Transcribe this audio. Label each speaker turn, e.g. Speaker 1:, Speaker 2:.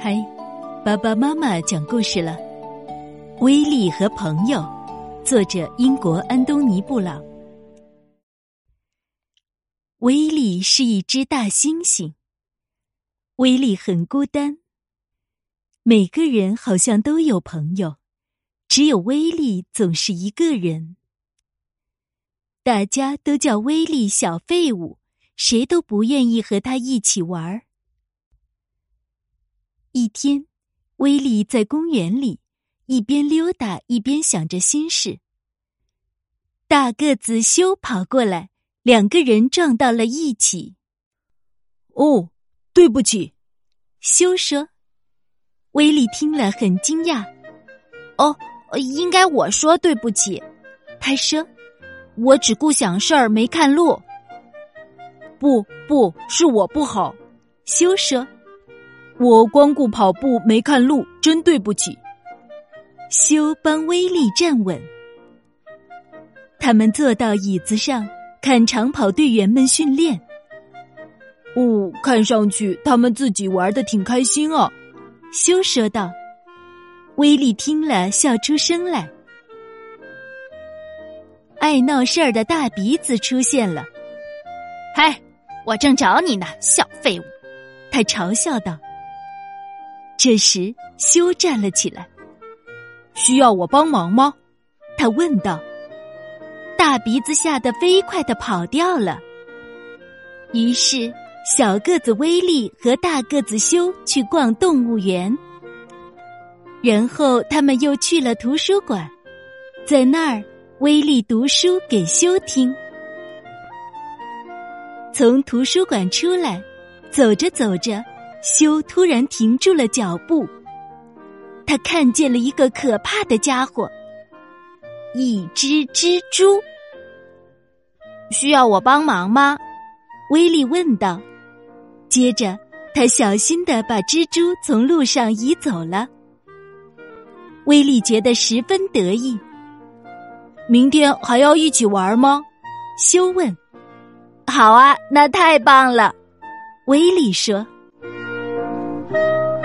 Speaker 1: 嗨，爸爸妈妈讲故事了。威利和朋友，作者英国安东尼布朗。威利是一只大猩猩。威利很孤单。每个人好像都有朋友，只有威利总是一个人。大家都叫威利小废物，谁都不愿意和他一起玩儿。一天，威利在公园里一边溜达一边想着心事。大个子修跑过来，两个人撞到了一起。
Speaker 2: 哦，对不起，
Speaker 1: 修说。威利听了很惊讶。
Speaker 3: 哦，应该我说对不起。
Speaker 1: 他说：“
Speaker 3: 我只顾想事儿，没看路。”
Speaker 2: 不，不是我不好。
Speaker 1: 修说。
Speaker 2: 我光顾跑步没看路，真对不起。
Speaker 1: 修帮威利站稳，他们坐到椅子上看长跑队员们训练。
Speaker 2: 哦，看上去他们自己玩的挺开心啊。
Speaker 1: 修说道。威利听了笑出声来。爱闹事儿的大鼻子出现了。
Speaker 3: 嗨，我正找你呢，小废物！
Speaker 1: 他嘲笑道。这时，修站了起来。
Speaker 2: 需要我帮忙吗？
Speaker 1: 他问道。大鼻子吓得飞快的跑掉了。于是，小个子威利和大个子修去逛动物园。然后，他们又去了图书馆，在那儿，威利读书给修听。从图书馆出来，走着走着。修突然停住了脚步，他看见了一个可怕的家伙——一只蜘蛛。
Speaker 3: 需要我帮忙吗？
Speaker 1: 威利问道。接着，他小心的把蜘蛛从路上移走了。威利觉得十分得意。
Speaker 2: 明天还要一起玩吗？
Speaker 1: 修问。
Speaker 3: 好啊，那太棒了，
Speaker 1: 威利说。
Speaker 4: Thank you.